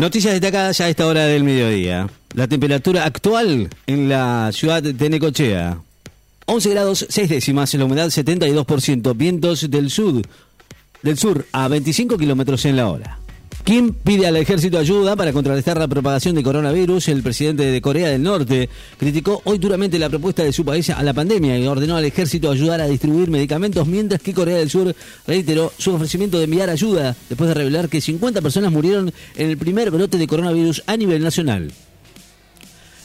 Noticias destacadas a esta hora del mediodía. La temperatura actual en la ciudad de Necochea. 11 grados 6 décimas, la humedad 72%, vientos del sur, del sur a 25 kilómetros en la hora. Kim pide al ejército ayuda para contrarrestar la propagación de coronavirus. El presidente de Corea del Norte criticó hoy duramente la propuesta de su país a la pandemia y ordenó al ejército ayudar a distribuir medicamentos, mientras que Corea del Sur reiteró su ofrecimiento de enviar ayuda después de revelar que 50 personas murieron en el primer brote de coronavirus a nivel nacional.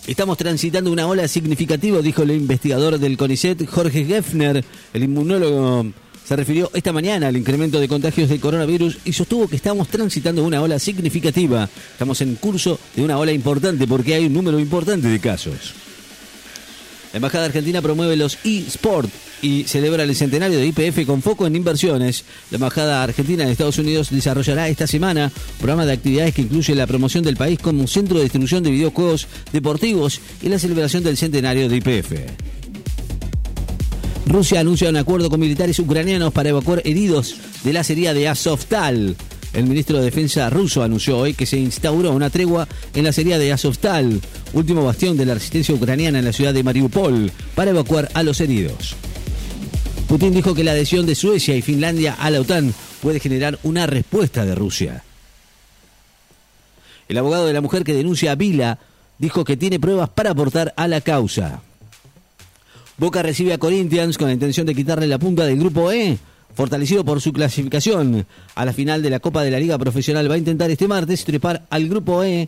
Estamos transitando una ola significativa, dijo el investigador del CONICET, Jorge Geffner, el inmunólogo se refirió esta mañana al incremento de contagios de coronavirus y sostuvo que estamos transitando una ola significativa. Estamos en curso de una ola importante porque hay un número importante de casos. La Embajada Argentina promueve los eSport y celebra el centenario de IPF con foco en inversiones. La Embajada Argentina en Estados Unidos desarrollará esta semana un programa de actividades que incluye la promoción del país como centro de distribución de videojuegos deportivos y la celebración del centenario de IPF. Rusia anuncia un acuerdo con militares ucranianos para evacuar heridos de la acería de Azovstal. El ministro de Defensa ruso anunció hoy que se instauró una tregua en la acería de Azovstal, último bastión de la resistencia ucraniana en la ciudad de Mariupol, para evacuar a los heridos. Putin dijo que la adhesión de Suecia y Finlandia a la OTAN puede generar una respuesta de Rusia. El abogado de la mujer que denuncia a Vila dijo que tiene pruebas para aportar a la causa. Boca recibe a Corinthians con la intención de quitarle la punta del grupo E, fortalecido por su clasificación a la final de la Copa de la Liga Profesional. Va a intentar este martes trepar al grupo E,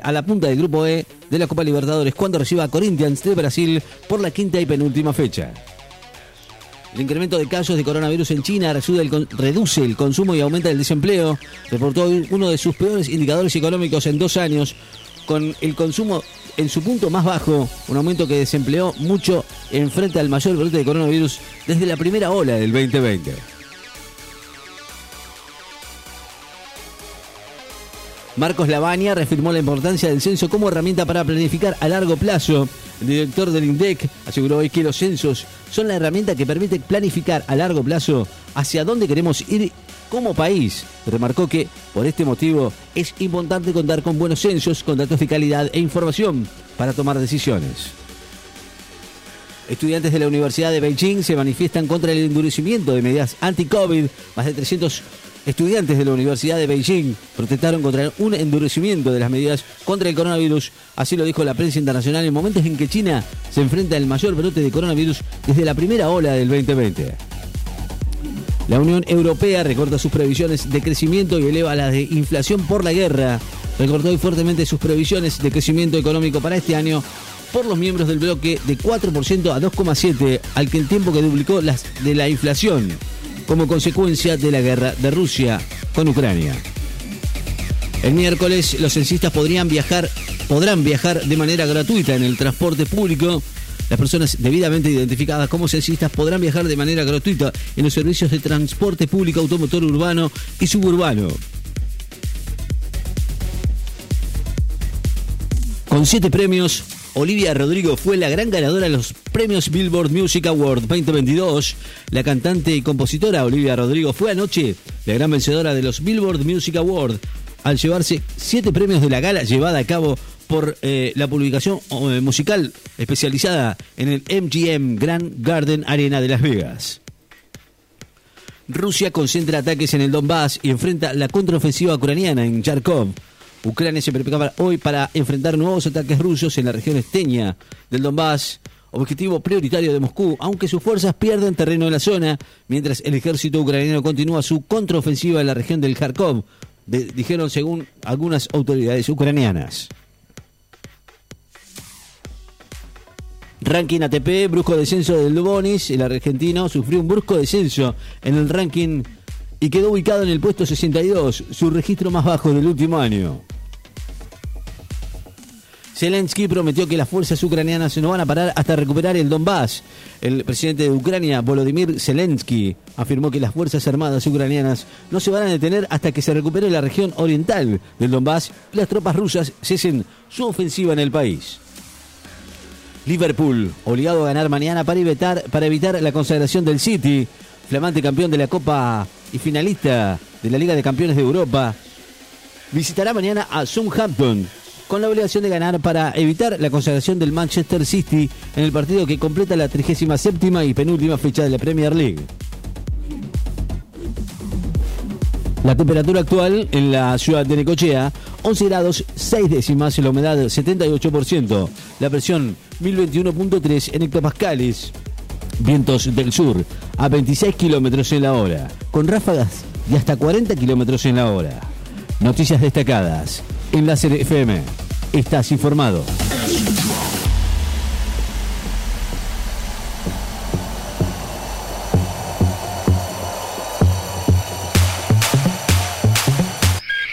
a la punta del grupo E de la Copa Libertadores cuando reciba a Corinthians de Brasil por la quinta y penúltima fecha. El incremento de casos de coronavirus en China reduce el consumo y aumenta el desempleo. Reportó uno de sus peores indicadores económicos en dos años, con el consumo en su punto más bajo, un aumento que desempleó mucho en frente al mayor brote de coronavirus desde la primera ola del 2020. Marcos Lavagna reafirmó la importancia del censo como herramienta para planificar a largo plazo. El director del INDEC aseguró hoy que los censos son la herramienta que permite planificar a largo plazo hacia dónde queremos ir como país. Remarcó que, por este motivo, es importante contar con buenos censos, con datos de calidad e información para tomar decisiones. Estudiantes de la Universidad de Beijing se manifiestan contra el endurecimiento de medidas anti-COVID. Más de 300 estudiantes de la Universidad de Beijing protestaron contra un endurecimiento de las medidas contra el coronavirus. Así lo dijo la prensa internacional en momentos en que China se enfrenta al mayor brote de coronavirus desde la primera ola del 2020. La Unión Europea recorta sus previsiones de crecimiento y eleva las de inflación por la guerra. Recortó hoy fuertemente sus previsiones de crecimiento económico para este año por los miembros del bloque de 4% a 2,7%, al que el tiempo que duplicó las de la inflación como consecuencia de la guerra de Rusia con Ucrania. El miércoles los censistas podrían viajar, podrán viajar de manera gratuita en el transporte público las personas debidamente identificadas como censistas podrán viajar de manera gratuita en los servicios de transporte público automotor urbano y suburbano. Con siete premios, Olivia Rodrigo fue la gran ganadora de los premios Billboard Music Award 2022. La cantante y compositora Olivia Rodrigo fue anoche la gran vencedora de los Billboard Music Award al llevarse siete premios de la gala llevada a cabo por eh, la publicación eh, musical especializada en el MGM Grand Garden Arena de Las Vegas. Rusia concentra ataques en el Donbass y enfrenta la contraofensiva ucraniana en Yarkov. Ucrania se prepara hoy para enfrentar nuevos ataques rusos en la región esteña del Donbass, objetivo prioritario de Moscú, aunque sus fuerzas pierden terreno en la zona, mientras el ejército ucraniano continúa su contraofensiva en la región del Kharkov, dijeron según algunas autoridades ucranianas. Ranking ATP, brusco descenso del Bonis, el argentino sufrió un brusco descenso en el ranking y quedó ubicado en el puesto 62, su registro más bajo del último año. Zelensky prometió que las fuerzas ucranianas no van a parar hasta recuperar el Donbass. El presidente de Ucrania, Volodymyr Zelensky, afirmó que las fuerzas armadas ucranianas no se van a detener hasta que se recupere la región oriental del Donbass y las tropas rusas cesen su ofensiva en el país. Liverpool, obligado a ganar mañana para evitar, para evitar la consagración del City, flamante campeón de la Copa y finalista de la Liga de Campeones de Europa. visitará mañana a Southampton con la obligación de ganar para evitar la consagración del Manchester City en el partido que completa la 37 y penúltima fecha de la Premier League. La temperatura actual en la ciudad de Necochea, 11 grados 6 décimas, la humedad 78%, la presión 1021.3 en hectopascales, vientos del sur a 26 kilómetros en la hora, con ráfagas de hasta 40 kilómetros en la hora. Noticias destacadas en FM. Estás informado.